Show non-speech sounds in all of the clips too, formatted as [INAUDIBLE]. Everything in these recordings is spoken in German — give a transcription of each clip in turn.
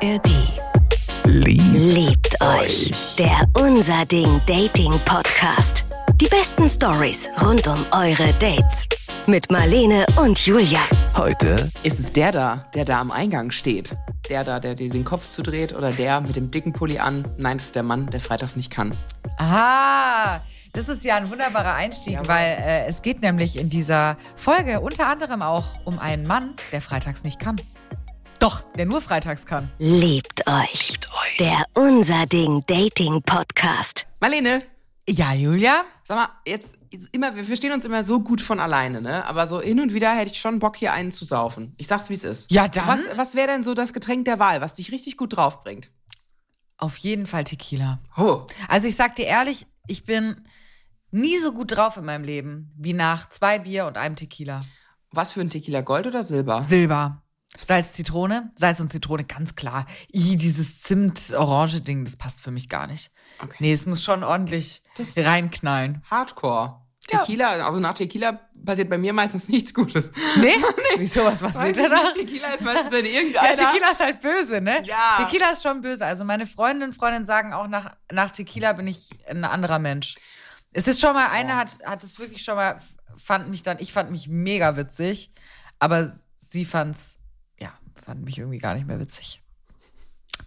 ARD. Liebt, Liebt euch. Der Unser Ding Dating Podcast. Die besten Stories rund um eure Dates. Mit Marlene und Julia. heute Ist es der da, der da am Eingang steht? Der da, der dir den Kopf zudreht oder der mit dem dicken Pulli an? Nein, das ist der Mann, der freitags nicht kann. Aha, das ist ja ein wunderbarer Einstieg, Jawohl. weil äh, es geht nämlich in dieser Folge unter anderem auch um einen Mann, der freitags nicht kann. Doch, der nur freitags kann. Liebt euch. Der Unser Ding Dating Podcast. Marlene, Ja, Julia? sag mal, jetzt, jetzt immer, wir verstehen uns immer so gut von alleine, ne? Aber so hin und wieder hätte ich schon Bock, hier einen zu saufen. Ich sag's, wie es ist. Ja, dann? Was, was wäre denn so das Getränk der Wahl, was dich richtig gut draufbringt? Auf jeden Fall Tequila. Oh. Also ich sag dir ehrlich, ich bin nie so gut drauf in meinem Leben wie nach zwei Bier und einem Tequila. Was für ein Tequila, Gold oder Silber? Silber. Salz, Zitrone. Salz und Zitrone, ganz klar. I, dieses Zimt-Orange-Ding, das passt für mich gar nicht. Okay. Nee, es muss schon ordentlich Das- reinknallen. Hardcore. Tequila, also nach Tequila passiert bei mir meistens nichts Gutes. Nee? [LAUGHS] Wieso, was passiert da? Tequila ist meistens in Ja, irgendeiner... Tequila ist halt böse, ne? Ja. Tequila ist schon böse. Also meine Freundinnen und Freundinnen sagen auch, nach, nach Tequila bin ich ein anderer Mensch. Es ist schon mal, eine hat, hat es wirklich schon mal, fand mich dann, ich fand mich mega witzig, aber sie fand's, ja, fand mich irgendwie gar nicht mehr witzig.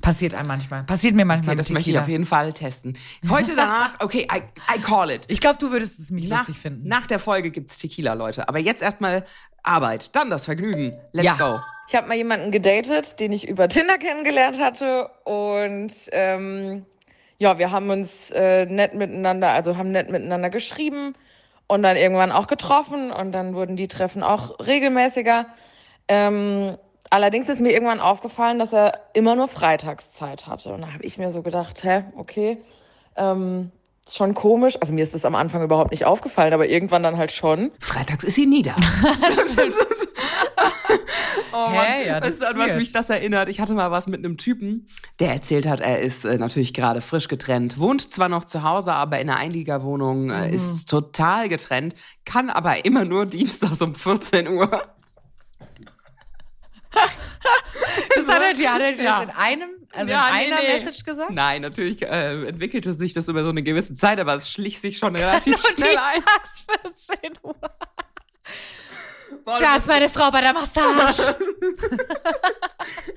Passiert einem manchmal. Passiert mir manchmal Okay, das möchte ich auf jeden Fall testen. Heute danach, okay, I, I call it. Ich glaube, du würdest es mich nach, lustig finden. nach der Folge gibt's Tequila, Leute. Aber jetzt erstmal Arbeit, dann das Vergnügen. Let's Ja. go. Ich habe mal jemanden gedatet, den ich über Tinder kennengelernt hatte und ähm, ja, wir haben uns äh, nett miteinander, also haben nett miteinander geschrieben und dann irgendwann auch getroffen und dann wurden die Treffen auch regelmäßiger. Ähm, allerdings ist mir irgendwann aufgefallen, dass er immer nur Freitagszeit hatte und da habe ich mir so gedacht, hä, okay, ähm, schon komisch. Also mir ist das am Anfang überhaupt nicht aufgefallen, aber irgendwann dann halt schon. Freitags ist sie nieder. [LAUGHS] oh Mann, Hä? Ja, das ist an was mich das erinnert? Ich hatte mal was mit einem Typen, der erzählt hat, er ist äh, natürlich gerade frisch getrennt, wohnt zwar noch zu Hause, aber in einer Einliegerwohnung, Mhm. äh, ist total getrennt, kann aber immer nur dienstags um 14 Uhr. [LAUGHS] das hat er dir, hat er Ja. das in einem, also Ja, in nee, einer nee. Message gesagt? Nein, natürlich äh, entwickelte sich das über so eine gewisse Zeit, aber es schlich sich schon relativ [LAUGHS] schnell ein. dienstags 14 Uhr. Boah, Da ist meine Frau bei der Massage. [LAUGHS]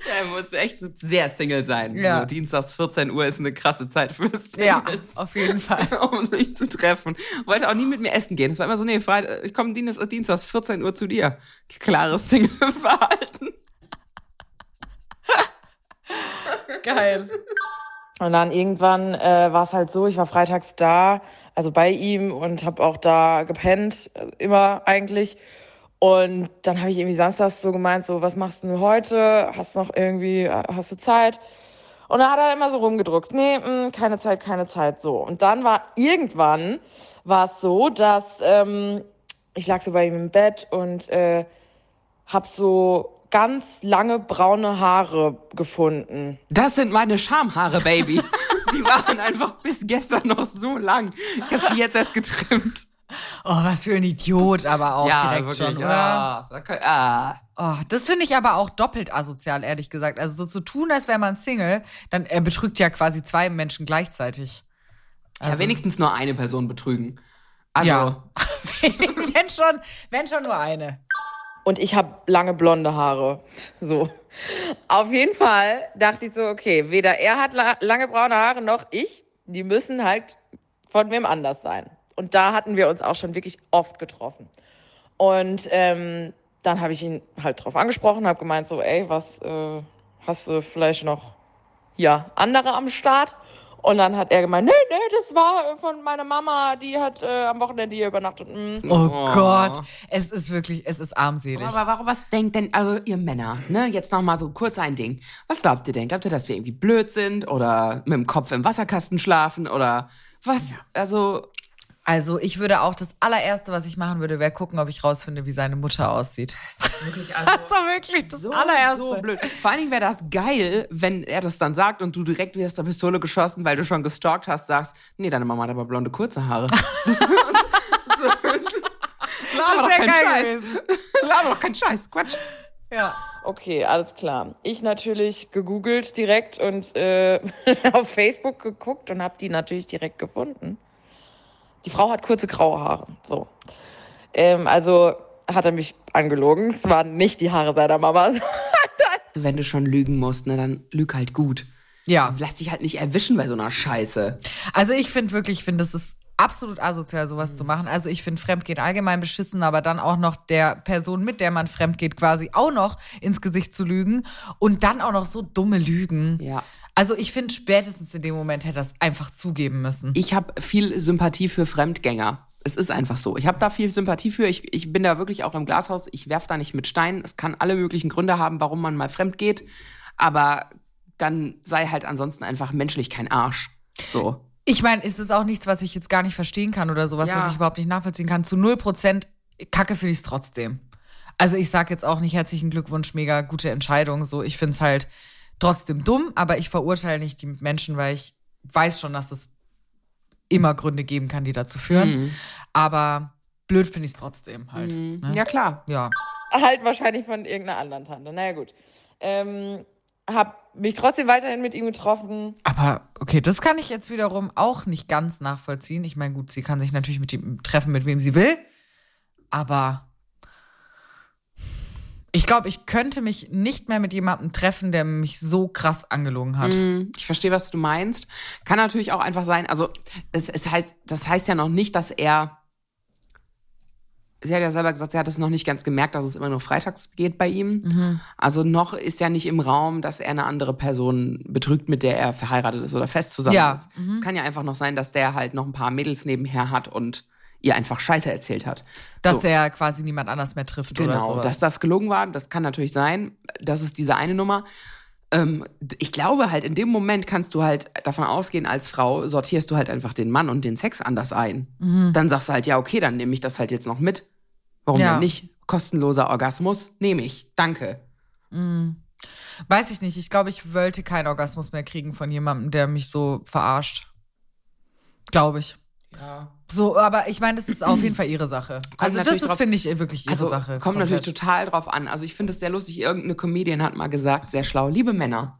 Er muss echt sehr Single sein. Ja. So, Dienstags 14 Uhr ist eine krasse Zeit für Singles. ja, auf jeden Fall. um sich zu treffen. Wollte auch nie mit mir essen gehen. Es war immer so, nee, Freitag, ich komme Dienstags, Dienstags 14 Uhr zu dir. Klares Single-Verhalten. Geil. Und dann irgendwann äh, war es halt so, ich war freitags da, also bei ihm und habe auch da gepennt, äh, immer eigentlich. Und dann habe ich irgendwie samstags so gemeint, so, was machst du heute? Hast noch irgendwie, äh, hast du Zeit? Und dann hat er immer so rumgedruckt, nee, mh, keine Zeit, keine Zeit, so. Und dann war irgendwann, war es so, dass ähm, ich lag so bei ihm im Bett und äh, hab so ganz lange braune Haare gefunden. Das sind meine Schamhaare, Baby. [LAUGHS] Die waren einfach bis gestern noch so lang. Ich habe die jetzt erst getrimmt. Oh, was für ein Idiot, aber auch direkt schon, oder? Ja, ah. Oh, das finde ich aber auch doppelt asozial, ehrlich gesagt. Also so zu tun, als wäre man Single, dann er betrügt ja quasi zwei Menschen gleichzeitig. ja, wenigstens nur eine Person betrügen. Also, Ja. [LAUGHS] wenn schon, wenn schon nur eine. Und ich habe lange blonde Haare. So. Auf jeden Fall dachte ich so, okay, weder er hat la lange braune Haare noch ich. Die müssen halt von wem anders sein. Und da hatten wir uns auch schon wirklich oft getroffen. Und ähm, dann habe ich ihn halt drauf angesprochen, habe gemeint so, ey, was äh, hast du vielleicht noch ja andere am Start? Und dann hat er gemeint, nee, nee, das war von meiner Mama, die hat äh, am Wochenende hier übernachtet. Mm. Oh, Oh. Gott. Es ist wirklich, es ist armselig. Aber warum, was denkt denn, also ihr Männer, ne, jetzt noch mal so kurz ein Ding. Was glaubt ihr denn? Glaubt ihr, dass wir irgendwie blöd sind oder mit dem Kopf im Wasserkasten schlafen oder was? Also, Also ich würde auch das allererste, was ich machen würde, wäre gucken, ob ich rausfinde, wie seine Mutter aussieht. wirklich, [LAUGHS] also Das ist doch wirklich das so, allererste. so blöd. Vor allen Dingen wäre das geil, wenn er das dann sagt und du direkt wie aus der Pistole geschossen, weil du schon gestalkt hast, sagst, nee, deine Mama hat aber blonde kurze Haare. [LAUGHS] [LAUGHS] so. Laber doch keinen Scheiß. gewesen. Laber doch keinen Scheiß. Quatsch. Ja. okay, alles klar. Ich natürlich gegoogelt direkt und äh, auf Facebook geguckt und habe die natürlich direkt gefunden. Die Frau hat kurze graue Haare. So. Ähm, also hat er mich angelogen. Es waren nicht die Haare seiner Mama. [LAUGHS] Wenn du schon lügen musst, ne, dann lüg halt gut. Ja. Lass dich halt nicht erwischen bei so einer Scheiße. Also ich finde wirklich, ich finde, das ist absolut asozial, sowas zu machen. Also ich finde Fremdgehen allgemein beschissen, aber dann auch noch der Person, mit der man fremdgeht, quasi auch noch ins Gesicht zu lügen und dann auch noch so dumme Lügen. Ja. Also ich finde, spätestens in dem Moment hätte er es einfach zugeben müssen. Ich habe viel Sympathie für Fremdgänger. Es ist einfach so. Ich habe da viel Sympathie für. Ich, ich bin da wirklich auch im Glashaus. Ich werf da nicht mit Steinen. Es kann alle möglichen Gründe haben, warum man mal fremd geht. Aber dann sei halt ansonsten einfach menschlich kein Arsch. So. Ich meine, ist es auch nichts, was ich jetzt gar nicht verstehen kann oder sowas, Ja. was ich überhaupt nicht nachvollziehen kann. Zu 0% Kacke finde ich es trotzdem. Also ich sage jetzt auch nicht herzlichen Glückwunsch, mega gute Entscheidung. So, ich finde es halt trotzdem dumm, aber ich verurteile nicht die Menschen, weil ich weiß schon, dass es immer Gründe geben kann, die dazu führen. Aber blöd finde ich es trotzdem halt. Ne? Ja, klar. ja. halt wahrscheinlich von irgendeiner anderen Tante. Naja, gut. Ähm, hab mich trotzdem weiterhin mit ihm getroffen. Aber okay, das kann ich jetzt wiederum auch nicht ganz nachvollziehen. Ich meine, gut, sie kann sich natürlich mit ihm treffen, mit wem sie will. Aber ich glaube, ich könnte mich nicht mehr mit jemandem treffen, der mich so krass angelogen hat. Mm, Ich verstehe, was du meinst. Kann natürlich auch einfach sein, also es, es heißt, das heißt ja noch nicht, dass er. Sie hat ja selber gesagt, sie hat es noch nicht ganz gemerkt, dass es immer nur freitags geht bei ihm. Also noch ist ja nicht im Raum, dass er eine andere Person betrügt, mit der er verheiratet ist oder fest zusammen Ja, ist. Es kann ja einfach noch sein, dass der halt noch ein paar Mädels nebenher hat und ihr einfach Scheiße erzählt hat. Dass So. er quasi niemand anders mehr trifft oder Genau, sowas. dass das gelogen war, das kann natürlich sein. Das ist diese eine Nummer. Ähm, ich glaube halt, in dem Moment kannst du halt davon ausgehen, als Frau sortierst du halt einfach den Mann und den Sex anders ein. Dann sagst du halt, ja, okay, dann nehme ich das halt jetzt noch mit. Warum Ja. denn nicht? Kostenloser Orgasmus, nehme ich. Danke. Weiß ich nicht. Ich glaube, ich wollte keinen Orgasmus mehr kriegen von jemandem, der mich so verarscht. Glaube ich. Ja. So, aber ich meine, das ist auf jeden Fall ihre Sache. Also das ist, finde ich, wirklich ihre Also Sache. kommt komplett. natürlich total drauf an. Also ich finde es sehr lustig. Irgendeine Comedian hat mal gesagt, sehr schlau, liebe Männer,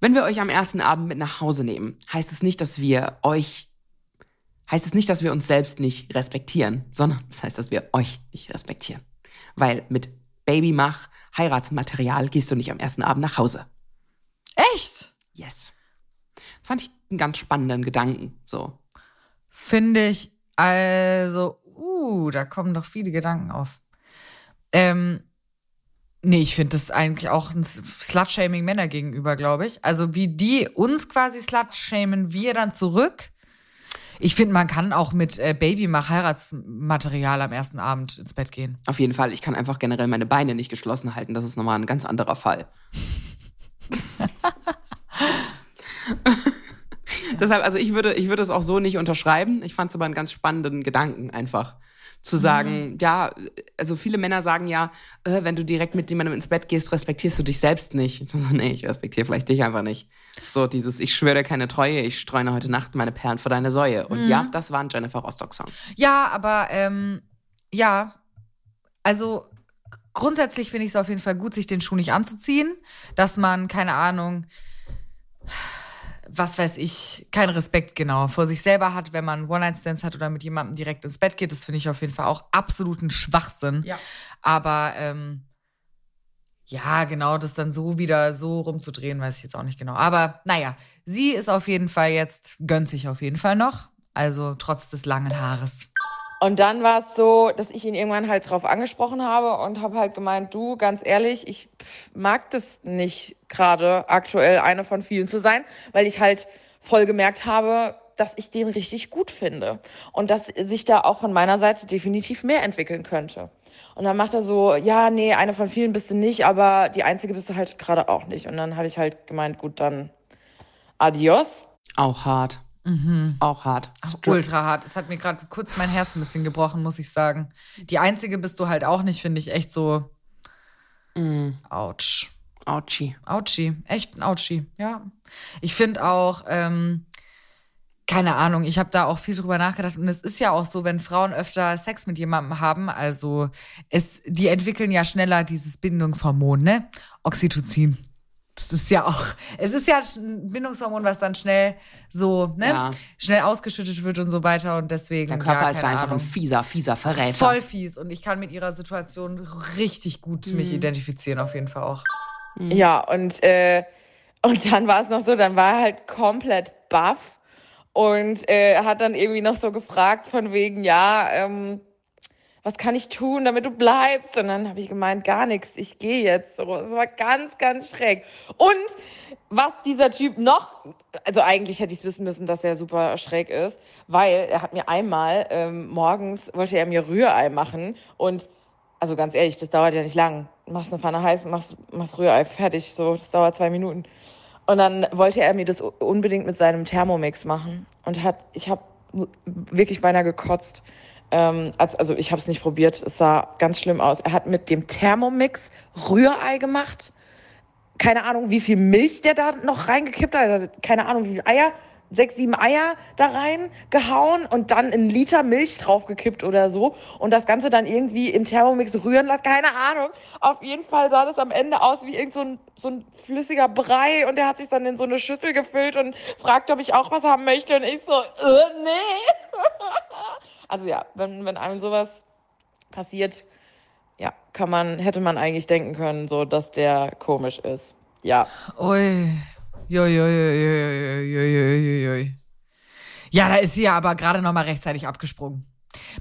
wenn wir euch am ersten Abend mit nach Hause nehmen, heißt es nicht, dass wir euch, heißt es nicht, dass wir uns selbst nicht respektieren, sondern es heißt, dass wir euch nicht respektieren. Weil mit Babymach, Heiratsmaterial gehst du nicht am ersten Abend nach Hause. Echt? Yes. Fand ich einen ganz spannenden Gedanken. So. Finde ich, also, uh, da kommen doch viele Gedanken auf. Ähm, nee, ich finde das eigentlich auch ein Slut-Shaming Männer gegenüber, glaube ich. Also, wie die uns quasi slut-shamen, wir dann zurück. Ich finde, man kann auch mit äh, Babymach Heiratsmaterial am ersten Abend ins Bett gehen. Auf jeden Fall, ich kann einfach generell meine Beine nicht geschlossen halten. Das ist nochmal ein ganz anderer Fall. [LAUGHS] [LAUGHS] Deshalb, also ich würde, ich würde es auch so nicht unterschreiben. Ich fand es aber einen ganz spannenden Gedanken einfach. Zu sagen, ja, also viele Männer sagen ja, äh, wenn du direkt mit jemandem ins Bett gehst, respektierst du dich selbst nicht. Ich [LAUGHS] so, nee, ich respektiere vielleicht dich einfach nicht. So dieses, ich schwöre dir keine Treue, ich streune heute Nacht meine Perlen vor deine Säue. Und ja, das war ein Jennifer Rostock-Song. Ja, aber ähm, ja, also grundsätzlich finde ich es auf jeden Fall gut, sich den Schuh nicht anzuziehen, dass man, keine Ahnung, was weiß ich, keinen Respekt genau vor sich selber hat, wenn man One-Night-Stands hat oder mit jemandem direkt ins Bett geht. Das finde ich auf jeden Fall auch absoluten Schwachsinn. Ja. Aber ähm, ja, genau, das dann so wieder so rumzudrehen, weiß ich jetzt auch nicht genau. Aber naja, sie ist auf jeden Fall jetzt, gönnt sich auf jeden Fall noch. Also trotz des langen Haares. Und dann war es so, dass ich ihn irgendwann halt drauf angesprochen habe und habe halt gemeint, du, ganz ehrlich, ich mag das nicht gerade aktuell eine von vielen zu sein, weil ich halt voll gemerkt habe, dass ich den richtig gut finde und dass sich da auch von meiner Seite definitiv mehr entwickeln könnte. Und dann macht er so, ja, nee, eine von vielen bist du nicht, aber die einzige bist du halt gerade auch nicht. Und dann habe ich halt gemeint, gut, dann adios. Auch hart. Auch hart. Str- Ultra hart. Es hat mir gerade kurz mein Herz ein bisschen gebrochen, muss ich sagen. Die einzige bist du halt auch nicht, finde ich echt so. Autsch. Ouchie. Autschi. Echt ein Autschi. Ja. Ich finde auch, ähm, keine Ahnung, ich habe da auch viel drüber nachgedacht. Und es ist ja auch so, wenn Frauen öfter Sex mit jemandem haben, also es, die entwickeln ja schneller dieses Bindungshormon, ne? Oxytocin. Das ist ja auch, es ist ja ein Bindungshormon, was dann schnell so, ne, Ja. schnell ausgeschüttet wird und so weiter. Und deswegen. Der Körper ja, ist da einfach Ahnung. ein fieser, fieser Verräter. Voll fies. Und ich kann mit ihrer Situation richtig gut Mhm. mich identifizieren, auf jeden Fall auch. Ja, und, äh, und dann war es noch so, dann war er halt komplett baff und äh, hat dann irgendwie noch so gefragt von wegen, ja, ähm, was kann ich tun, damit du bleibst? Und dann habe ich gemeint, gar nichts, ich gehe jetzt. So, das war ganz, ganz schräg. Und was dieser Typ noch, also eigentlich hätte ich es wissen müssen, dass er super schräg ist, weil er hat mir einmal ähm, morgens, wollte er mir Rührei machen und also ganz ehrlich, das dauert ja nicht lang. Machst eine Pfanne heiß, machst, machst Rührei fertig, so, das dauert zwei Minuten. Und dann wollte er mir das unbedingt mit seinem Thermomix machen und hat, ich habe wirklich beinahe gekotzt. Ähm, als, also ich habe es nicht probiert, es sah ganz schlimm aus. Er hat mit dem Thermomix Rührei gemacht. Keine Ahnung, wie viel Milch der da noch reingekippt hat. Also keine Ahnung, wie viele Eier. Sechs, sieben Eier da reingehauen und dann einen Liter Milch draufgekippt oder so. Und das Ganze dann irgendwie im Thermomix rühren lassen. Keine Ahnung. Auf jeden Fall sah das am Ende aus wie irgend so ein, so ein flüssiger Brei. Und der hat sich dann in so eine Schüssel gefüllt und fragt, ob ich auch was haben möchte. Und ich so, äh, nee. [LAUGHS] Also ja, wenn, wenn einem sowas passiert, ja, kann man, hätte man eigentlich denken können, so, dass der komisch ist. Ja. Ui. Joi, joi. Ja, da ist sie ja aber gerade noch mal rechtzeitig abgesprungen.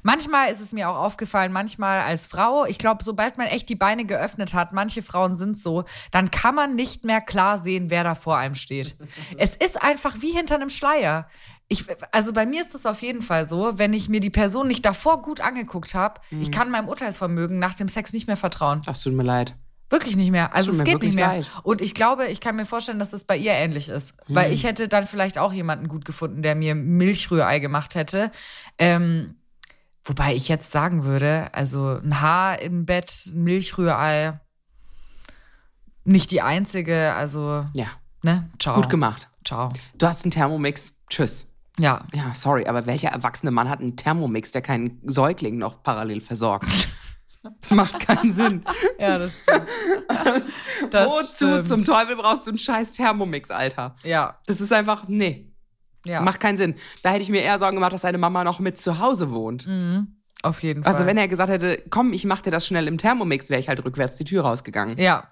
Manchmal ist es mir auch aufgefallen, manchmal als Frau, ich glaube, sobald man echt die Beine geöffnet hat, manche Frauen sind so, dann kann man nicht mehr klar sehen, wer da vor einem steht. es ist einfach wie hinter einem Schleier. Ich, also bei mir ist es auf jeden Fall so, wenn ich mir die Person nicht davor gut angeguckt habe, ich kann meinem Urteilsvermögen nach dem Sex nicht mehr vertrauen. Ach, tut mir leid. Wirklich nicht mehr. Also es geht nicht mehr. leid. Und ich glaube, ich kann mir vorstellen, dass es bei ihr ähnlich ist. Weil ich hätte dann vielleicht auch jemanden gut gefunden, der mir Milchrührei gemacht hätte. Ähm, wobei ich jetzt sagen würde, also ein Haar im Bett, ein Milchrührei, nicht die einzige, also, Ja, ne? Ciao. gut gemacht. Ciao. Du hast einen Thermomix. Tschüss. Ja. Ja, sorry, aber welcher erwachsene Mann hat einen Thermomix, der keinen Säugling noch parallel versorgt? [LAUGHS] Das macht keinen Sinn. Ja, das stimmt. [LAUGHS] Das Wozu stimmt. zum Teufel brauchst du einen scheiß Thermomix, Alter? Ja. Das ist einfach, nee, Ja. macht keinen Sinn. Da hätte ich mir eher Sorgen gemacht, dass seine Mama noch mit zu Hause wohnt. Auf jeden Fall. Also wenn er gesagt hätte, komm, ich mach dir das schnell im Thermomix, wäre ich halt rückwärts die Tür rausgegangen. Ja.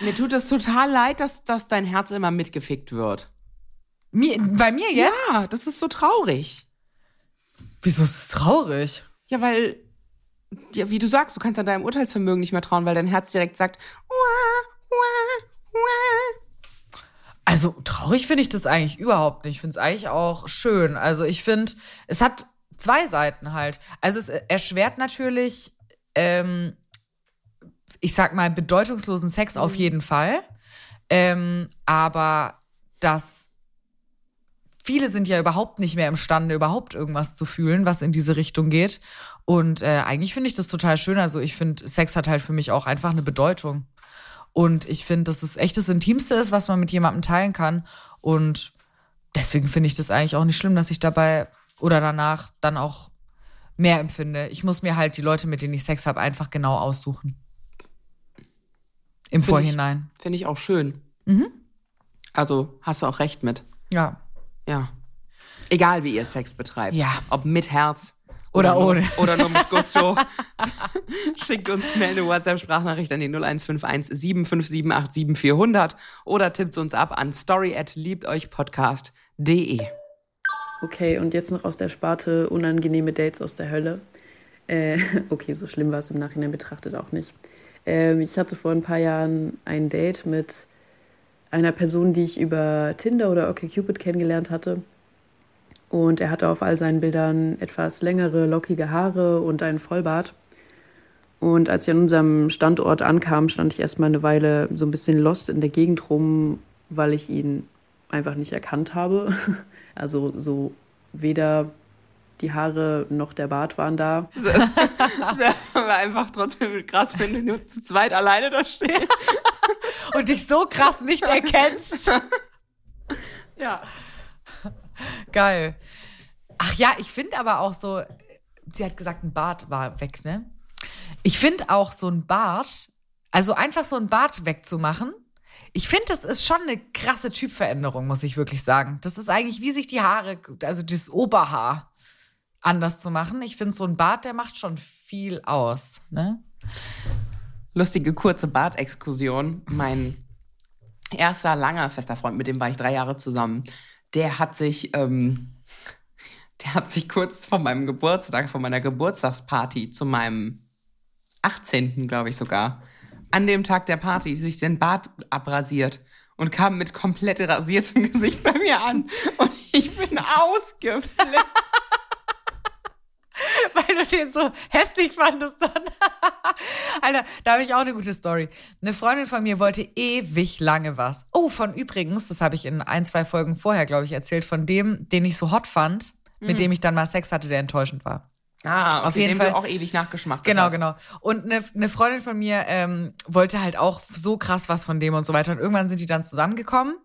Mir tut es total leid, dass, dass dein Herz immer mitgefickt wird. Mir, bei mir jetzt? Ja, das ist so traurig. Wieso ist es traurig? Ja, weil, ja, wie du sagst, du kannst an deinem Urteilsvermögen nicht mehr trauen, weil dein Herz direkt sagt, "Wah, wah, wah." Also traurig finde ich das eigentlich überhaupt nicht. Ich finde es eigentlich auch schön. Also ich finde, es hat zwei Seiten halt. Also es erschwert natürlich, ähm, ich sag mal, bedeutungslosen Sex auf jeden Fall. Ähm, aber das viele sind ja überhaupt nicht mehr imstande, überhaupt irgendwas zu fühlen, was in diese Richtung geht. Und äh, eigentlich finde ich das total schön. Also ich finde, Sex hat halt für mich auch einfach eine Bedeutung. Und ich finde, dass es echt das Intimste ist, was man mit jemandem teilen kann. Und deswegen finde ich das eigentlich auch nicht schlimm, dass ich dabei oder danach dann auch mehr empfinde. Ich muss mir halt die Leute, mit denen ich Sex habe, einfach genau aussuchen. Im Find Vorhinein. Finde ich auch schön. Mhm. Also hast du auch recht mit. Ja. Ja. Egal, wie ihr Sex betreibt. Ja. Ob mit Herz Oder nur, ohne. [LAUGHS] Oder nur mit Gusto. [LAUGHS] Schickt uns schnell eine WhatsApp-Sprachnachricht an die 0151 7578 7400 oder tippt uns ab an story at liebteuchpodcast.de. Okay, und jetzt noch aus der Sparte unangenehme Dates aus der Hölle. Äh, [LAUGHS] okay, so schlimm war es im Nachhinein betrachtet auch nicht. Ähm, ich hatte vor ein paar Jahren ein Date mit einer Person, die ich über Tinder oder OkCupid kennengelernt hatte. Und er hatte auf all seinen Bildern etwas längere, lockige Haare und einen Vollbart. Und als ich an unserem Standort ankam, stand ich erstmal eine Weile so ein bisschen lost in der Gegend rum, weil ich ihn einfach nicht erkannt habe. [LAUGHS] Also so weder die Haare noch der Bart waren da. [LAUGHS] Aber einfach trotzdem krass, wenn du nur zu zweit alleine da stehst. [LAUGHS] Und dich so krass nicht erkennst. Ja. Geil. Ach ja, ich finde aber auch so, sie hat gesagt, ein Bart war weg, ne? Ich finde auch so ein Bart, also einfach so ein Bart wegzumachen, ich finde, das ist schon eine krasse Typveränderung, muss ich wirklich sagen. Das ist eigentlich wie sich die Haare, also das Oberhaar anders zu machen. Ich finde, so ein Bart, der macht schon viel aus, ne? Lustige kurze Bartexkursion. Mein erster langer fester Freund, mit dem war ich drei Jahre zusammen, der hat sich, ähm, der hat sich kurz vor meinem Geburtstag, vor meiner Geburtstagsparty zu meinem 18. glaube ich sogar, an dem Tag der Party sich den Bart abrasiert und kam mit komplett rasiertem [LAUGHS] Gesicht bei mir an. Und ich bin [LAUGHS] ausgeflippt. [LAUGHS] Weil du den so hässlich fandest dann. [LAUGHS] Alter, da habe ich auch eine gute Story. Eine Freundin von mir wollte ewig lange was. Oh, von übrigens, das habe ich in ein, zwei Folgen vorher, glaube ich, erzählt, von dem, den ich so hot fand, mhm. mit dem ich dann mal Sex hatte, der enttäuschend war. Ah, okay, auf jeden Fall auch ewig nachgeschmackt. Genau, hast. genau. Und eine, eine Freundin von mir ähm, wollte halt auch so krass was von dem und so weiter. Und irgendwann sind die dann zusammengekommen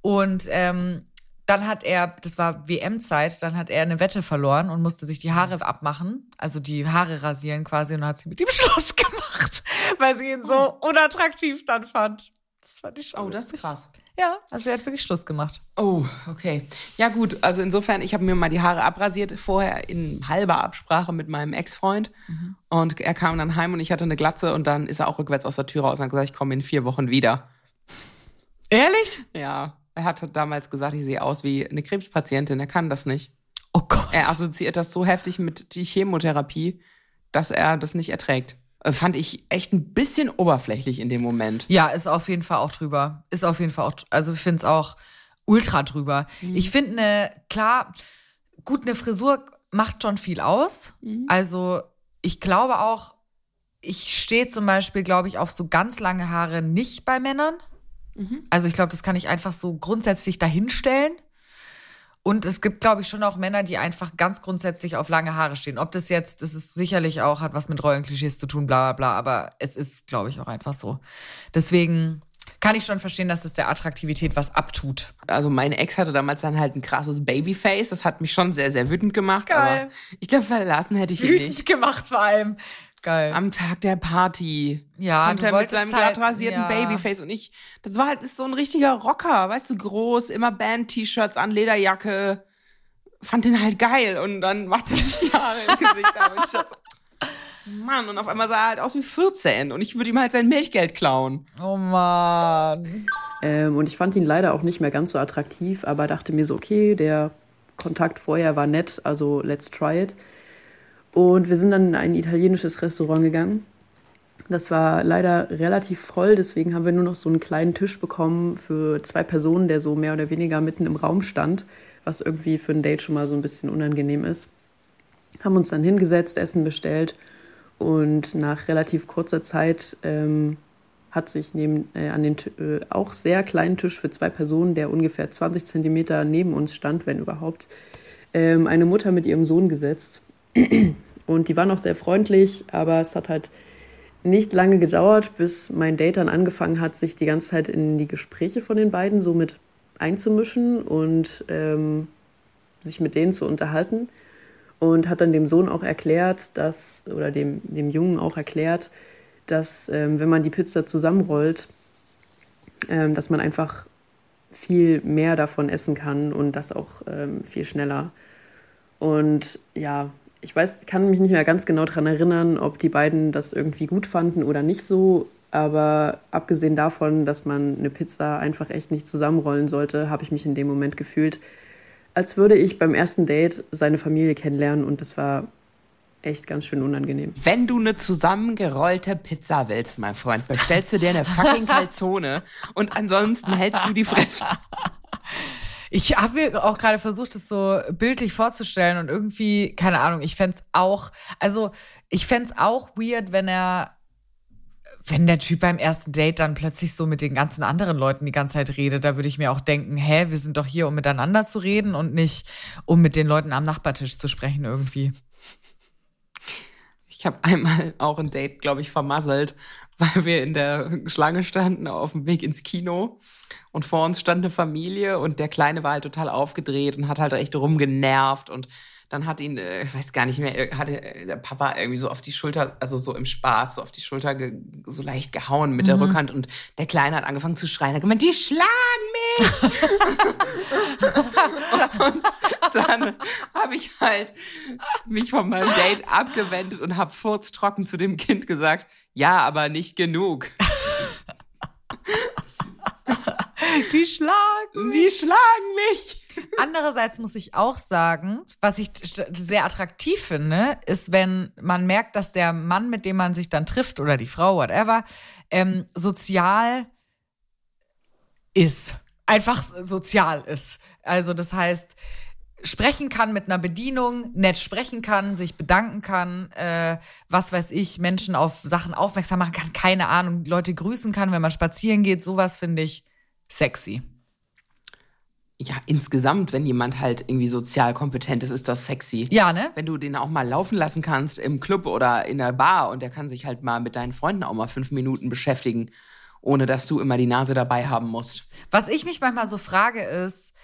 und ähm, dann hat er, das war WM-Zeit, dann hat er eine Wette verloren und musste sich die Haare abmachen, also die Haare rasieren quasi und hat sie mit ihm [LAUGHS] Schluss gemacht, weil sie ihn so oh. unattraktiv dann fand. Das fand ich schon. Oh, das ist krass. Ja, also er hat wirklich Schluss gemacht. Oh, okay. Ja, gut. Also insofern, ich habe mir mal die Haare abrasiert, vorher in halber Absprache mit meinem Ex-Freund. Mhm. Und er kam dann heim und ich hatte eine Glatze und dann ist er auch rückwärts aus der Tür raus und hat gesagt, ich komme in vier Wochen wieder. Ehrlich? Ja. Er hat damals gesagt, ich sehe aus wie eine Krebspatientin. Er kann das nicht. Oh Gott. Er assoziiert das so heftig mit die Chemotherapie, dass er das nicht erträgt. Äh, fand ich echt ein bisschen oberflächlich in dem Moment. Ja, ist auf jeden Fall auch drüber. Ist auf jeden Fall auch, also ich finde es auch ultra drüber. Mhm. Ich finde eine, klar, gut, eine Frisur macht schon viel aus. Mhm. Also ich glaube auch, ich stehe zum Beispiel, glaube ich, auf so ganz lange Haare nicht bei Männern. Mhm. Also ich glaube, das kann ich einfach so grundsätzlich dahinstellen. Und es gibt, glaube ich, schon auch Männer, die einfach ganz grundsätzlich auf lange Haare stehen. Ob das jetzt, das ist sicherlich auch, hat was mit Rollenklischees zu tun, bla bla bla, aber es ist, glaube ich, auch einfach so. Deswegen kann ich schon verstehen, dass es der Attraktivität was abtut. Also meine Ex hatte damals dann halt ein krasses Babyface. Das hat mich schon sehr, sehr wütend gemacht. Geil. Aber ich glaube, verlassen hätte ich ihn nicht. Wütend gemacht vor allem. Geil. Am Tag der Party. Ja, kommt er mit seinem halt, glatt rasierten ja. Babyface und ich, das war halt ist so ein richtiger Rocker, weißt du, groß, immer Band-T-Shirts an, Lederjacke. Fand den halt geil und dann macht er sich die Haare im Gesicht. Aber ich dachte, Mann, und auf einmal sah er halt aus wie 14 und ich würde ihm halt sein Milchgeld klauen. Oh Mann. Ähm, und ich fand ihn leider auch nicht mehr ganz so attraktiv, aber dachte mir so, okay, der Kontakt vorher war nett, also let's try it. Und wir sind dann in ein italienisches Restaurant gegangen. Das war leider relativ voll, deswegen haben wir nur noch so einen kleinen Tisch bekommen für zwei Personen, der so mehr oder weniger mitten im Raum stand, was irgendwie für ein Date schon mal so ein bisschen unangenehm ist. Haben uns dann hingesetzt, Essen bestellt und nach relativ kurzer Zeit ähm, hat sich neben, äh, an den äh, auch sehr kleinen Tisch für zwei Personen, der ungefähr 20 Zentimeter neben uns stand, wenn überhaupt, ähm, eine Mutter mit ihrem Sohn gesetzt. Und die waren auch sehr freundlich, aber es hat halt nicht lange gedauert, bis mein Date dann angefangen hat, sich die ganze Zeit in die Gespräche von den beiden so mit einzumischen und ähm, sich mit denen zu unterhalten. Und hat dann dem Sohn auch erklärt, dass, oder dem, dem Jungen auch erklärt, dass ähm, wenn man die Pizza zusammenrollt, ähm, dass man einfach viel mehr davon essen kann und das auch ähm, viel schneller. Und ja, ich weiß, kann mich nicht mehr ganz genau daran erinnern, ob die beiden das irgendwie gut fanden oder nicht so. Aber abgesehen davon, dass man eine Pizza einfach echt nicht zusammenrollen sollte, habe ich mich in dem Moment gefühlt, als würde ich beim ersten Date seine Familie kennenlernen und das war echt ganz schön unangenehm. Wenn du eine zusammengerollte Pizza willst, mein Freund, bestellst du dir eine fucking [LAUGHS] Calzone und ansonsten hältst du die Fresse. [LAUGHS] Ich habe mir auch gerade versucht, das so bildlich vorzustellen und irgendwie, keine Ahnung, ich fände auch, also ich fände auch weird, wenn er, wenn der Typ beim ersten Date dann plötzlich so mit den ganzen anderen Leuten die ganze Zeit redet, da würde ich mir auch denken, hä, wir sind doch hier, um miteinander zu reden und nicht, um mit den Leuten am Nachbartisch zu sprechen irgendwie. Ich habe einmal auch ein Date, glaube ich, vermasselt. Weil wir in der Schlange standen auf dem Weg ins Kino und vor uns stand eine Familie und der Kleine war halt total aufgedreht und hat halt echt rumgenervt und dann hat ihn, äh, ich weiß gar nicht mehr, äh, hatte äh, der Papa irgendwie so auf die Schulter, also so im Spaß, so auf die Schulter ge, so leicht gehauen mit der Rückhand und der Kleine hat angefangen zu schreien, hat gemeint, die schlagen mich! [LAUGHS] und dann habe ich halt mich von meinem Date abgewendet und habe furztrocken zu dem Kind gesagt, ja, aber nicht genug. [LAUGHS] Die schlagen. Die schlagen mich. Andererseits muss ich auch sagen, was ich sehr attraktiv finde, ist, wenn man merkt, dass der Mann, mit dem man sich dann trifft oder die Frau, whatever, ähm, sozial ist. Einfach sozial ist. Also das heißt, sprechen kann mit einer Bedienung, nett sprechen kann, sich bedanken kann, äh, was weiß ich, Menschen auf Sachen aufmerksam machen kann, keine Ahnung, Leute grüßen kann, wenn man spazieren geht, sowas finde ich sexy. Ja, insgesamt, wenn jemand halt irgendwie sozial kompetent ist, ist das sexy. Ja, ne? Wenn du den auch mal laufen lassen kannst im Club oder in der Bar und der kann sich halt mal mit deinen Freunden auch mal fünf Minuten beschäftigen, ohne dass du immer die Nase dabei haben musst. Was ich mich manchmal so frage ist,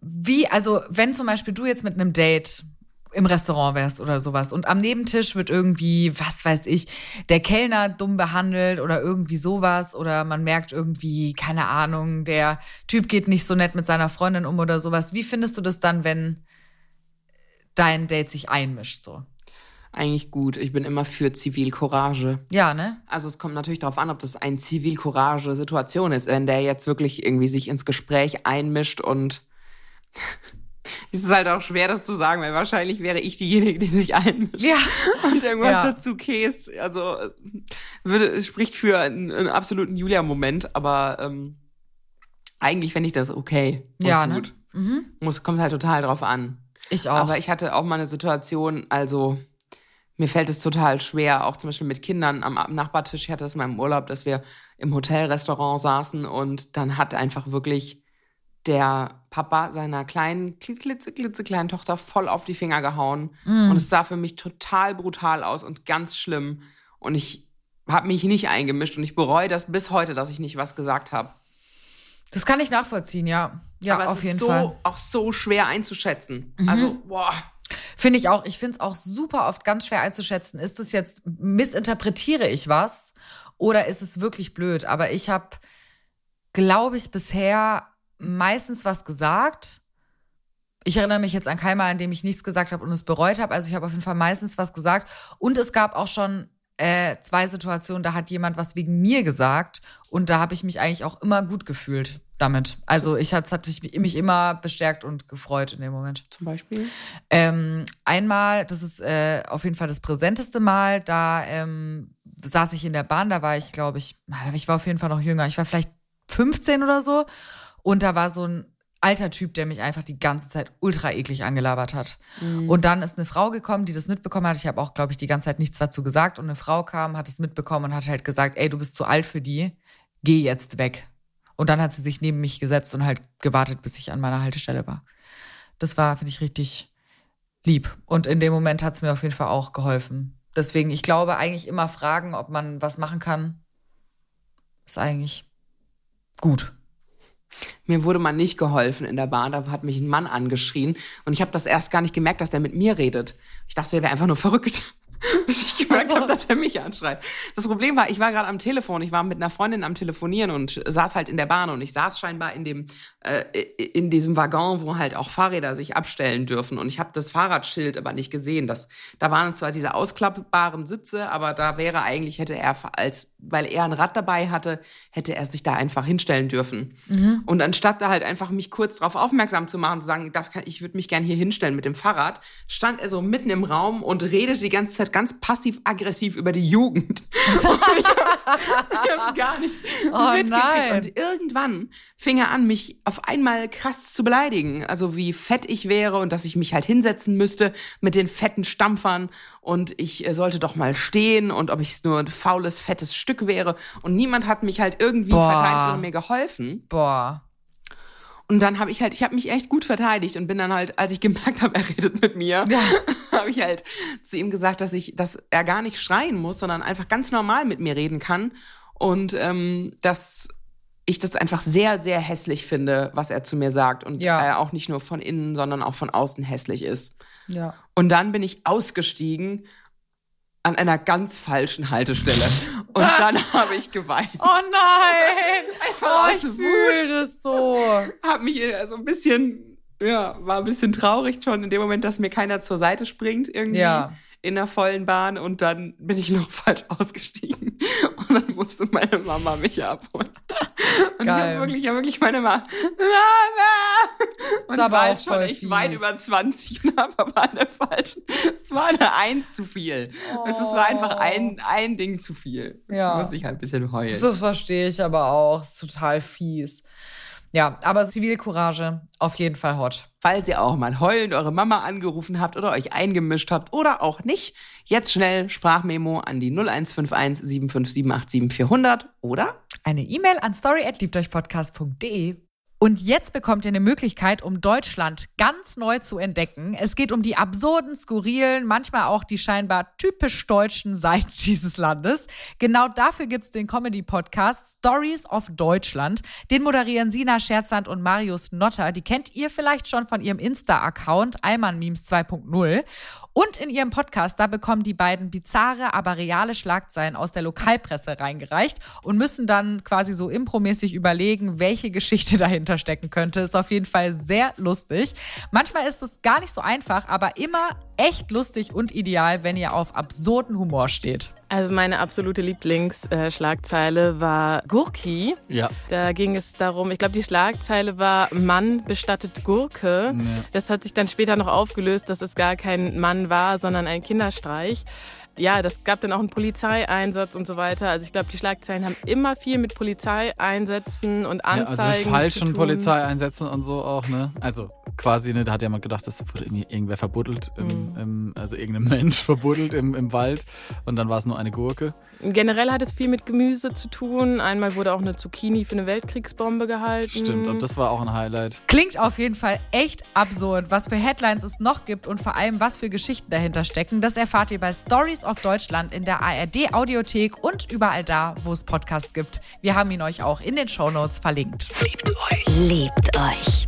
wie, also wenn zum Beispiel du jetzt mit einem Date im Restaurant wärst oder sowas und am Nebentisch wird irgendwie, was weiß ich, der Kellner dumm behandelt oder irgendwie sowas oder man merkt irgendwie, keine Ahnung, der Typ geht nicht so nett mit seiner Freundin um oder sowas. Wie findest du das dann, wenn dein Date sich einmischt so? Eigentlich gut. Ich bin immer für Zivilcourage. Ja, ne? Also es kommt natürlich darauf an, ob das eine Zivilcourage-Situation ist. Wenn der jetzt wirklich irgendwie sich ins Gespräch einmischt und [LAUGHS] es ist halt auch schwer, das zu sagen, weil wahrscheinlich wäre ich diejenige, die sich einmischt Ja. [LAUGHS] und irgendwas Ja. dazu käst. Also würde, es spricht für einen, einen absoluten Julia-Moment, aber ähm, eigentlich fände ich das okay. Und Ja, ne? gut. Mhm. Muss, kommt halt total drauf an. Ich auch. Aber ich hatte auch mal eine Situation, also mir fällt es total schwer, auch zum Beispiel mit Kindern am am Nachbartisch. Ich hatte das mal im Urlaub, dass wir im Hotelrestaurant saßen und dann hat einfach wirklich der Papa seiner kleinen, klitze, klitzekleinen Tochter voll auf die Finger gehauen. Und es sah für mich total brutal aus und ganz schlimm. Und ich habe mich nicht eingemischt und ich bereue das bis heute, dass ich nicht was gesagt habe. das kann ich nachvollziehen, ja. Ja, Aber auf es jeden ist so, Fall. Mhm. auch so schwer einzuschätzen. Also, boah. Finde ich auch. Ich finde es auch super oft ganz schwer einzuschätzen. Ist es jetzt, missinterpretiere ich was oder ist es wirklich blöd? Aber ich habe, glaube ich, bisher meistens was gesagt. Ich erinnere mich jetzt an kein Mal, an dem ich nichts gesagt habe und es bereut habe. Also ich habe auf jeden Fall meistens was gesagt. Und es gab auch schon äh, zwei Situationen, da hat jemand was wegen mir gesagt und da habe ich mich eigentlich auch immer gut gefühlt damit. Also ich hat, hat mich, mich immer bestärkt und gefreut in dem Moment. Zum Beispiel? Ähm, einmal, das ist äh, auf jeden Fall das präsenteste Mal, da ähm, saß ich in der Bahn, da war ich, glaube ich, ich war auf jeden Fall noch jünger, ich war vielleicht 15 oder so und da war so ein alter Typ, der mich einfach die ganze Zeit ultra eklig angelabert hat. Und dann ist eine Frau gekommen, die das mitbekommen hat. Ich habe auch, glaube ich, die ganze Zeit nichts dazu gesagt und eine Frau kam, hat es mitbekommen und hat halt gesagt, ey, du bist zu alt für die, geh jetzt weg. Und dann hat sie sich neben mich gesetzt und halt gewartet, bis ich an meiner Haltestelle war. Das war, finde ich, richtig lieb. Und in dem Moment hat es mir auf jeden Fall auch geholfen. Deswegen, ich glaube, eigentlich immer fragen, ob man was machen kann, ist eigentlich gut. Mir wurde mal nicht geholfen in der Bahn, da hat mich ein Mann angeschrien und ich habe das erst gar nicht gemerkt, dass der mit mir redet. Ich dachte, der wäre einfach nur verrückt, [LAUGHS] bis ich gemerkt Ach so. habe, dass er mich anschreit. Das Problem war, ich war gerade am Telefon, ich war mit einer Freundin am Telefonieren und saß halt in der Bahn und ich saß scheinbar in dem äh, in diesem Waggon, wo halt auch Fahrräder sich abstellen dürfen und ich habe das Fahrradschild aber nicht gesehen. Das, da waren zwar diese ausklappbaren Sitze, aber da wäre eigentlich hätte er als weil er ein Rad dabei hatte, hätte er sich da einfach hinstellen dürfen. Und anstatt da halt einfach mich kurz darauf aufmerksam zu machen, zu sagen, ich würde mich gern hier hinstellen mit dem Fahrrad, stand er so mitten im Raum und redete die ganze Zeit ganz passiv-aggressiv über die Jugend. [LAUGHS] Und ich ich hab's gar nicht [LAUGHS] Oh mitgekriegt. nein. Und irgendwann fing er an, mich auf einmal krass zu beleidigen. Also wie fett ich wäre und dass ich mich halt hinsetzen müsste mit den fetten Stampfern und ich äh, sollte doch mal stehen und ob ich nur ein faules, fettes Stück wäre. Und niemand hat mich halt irgendwie Boah. verteidigt oder mir geholfen. Boah. Und dann habe ich halt, ich habe mich echt gut verteidigt und bin dann halt, als ich gemerkt habe, er redet mit mir, Ja. [LAUGHS] habe ich halt zu ihm gesagt, dass ich, dass er gar nicht schreien muss, sondern einfach ganz normal mit mir reden kann. Und ähm, dass ich das einfach sehr, sehr hässlich finde, was er zu mir sagt. Und Ja. er auch nicht nur von innen, sondern auch von außen hässlich ist. Ja. Und dann bin ich ausgestiegen an einer ganz falschen Haltestelle. [LAUGHS] Und dann [LAUGHS] habe ich geweint. Oh nein! Einfach Oh, aus ich Wut. das so. Hab mich so ein bisschen, ja, war ein bisschen traurig schon in dem Moment, dass mir keiner zur Seite springt irgendwie. Ja. In der vollen Bahn und dann bin ich noch [LAUGHS] falsch ausgestiegen und dann musste meine Mama mich abholen. Und ich Geil. habe wirklich, ich hab wirklich meine Mama, Mama! Und aber war auch schon echt weit fies. über 20 und habe aber an der falschen, es war eine Eins zu viel. Es war einfach ein, ein Ding zu viel. Ja. Da musste ich halt ein bisschen heulen. Das verstehe ich aber auch. Ist total fies. Ja, aber Zivilcourage auf jeden Fall hot. Falls ihr auch mal heulend eure Mama angerufen habt oder euch eingemischt habt oder auch nicht, jetzt schnell Sprachmemo an die 0151 75787 400 oder Eine E-Mail an story@liebteuchpodcast.de. Und jetzt bekommt ihr eine Möglichkeit, um Deutschland ganz neu zu entdecken. Es geht um die absurden, skurrilen, manchmal auch die scheinbar typisch deutschen Seiten [LAUGHS] dieses Landes. Genau dafür gibt's den Comedy-Podcast Stories of Deutschland. Den moderieren Sina Scherzland und Marius Notter. Die kennt ihr vielleicht schon von ihrem Insta-Account Alman Memes 2.0. Und in ihrem Podcast, da bekommen die beiden bizarre, aber reale Schlagzeilen aus der Lokalpresse reingereicht und müssen dann quasi so impromäßig überlegen, welche Geschichte [LAUGHS] dahinter stecken könnte. Ist auf jeden Fall sehr lustig. Manchmal ist es gar nicht so einfach, aber immer echt lustig und ideal, wenn ihr auf absurden Humor steht. Also meine absolute Lieblingsschlagzeile war Gurki. Ja. Da ging es darum, ich glaube, die Schlagzeile war Mann bestattet Gurke. Ja. Das hat sich dann später noch aufgelöst, dass es gar kein Mann war, sondern ein Kinderstreich. Ja, das gab dann auch einen Polizeieinsatz und so weiter. Also ich glaube, die Schlagzeilen haben immer viel mit Polizeieinsätzen und Ja, Anzeigen also mit zu falschen tun. Polizeieinsätzen und so auch, ne? Also quasi, ne, da hat ja mal gedacht, das wurde irgendwie irgendwer verbuddelt, im, Mhm. im, also irgendein [LAUGHS] Mensch verbuddelt im, im Wald und dann war es nur eine Gurke. Generell hat es viel mit Gemüse zu tun. Einmal wurde auch eine Zucchini für eine Weltkriegsbombe gehalten. Stimmt, und das war auch ein Highlight. Klingt auf jeden Fall echt absurd, was für Headlines es noch gibt und vor allem, was für Geschichten dahinter stecken. Das erfahrt ihr bei Stories of Deutschland in der ARD Audiothek und überall da, wo es Podcasts gibt. Wir haben ihn euch auch in den Shownotes verlinkt. Liebt euch. Liebt euch.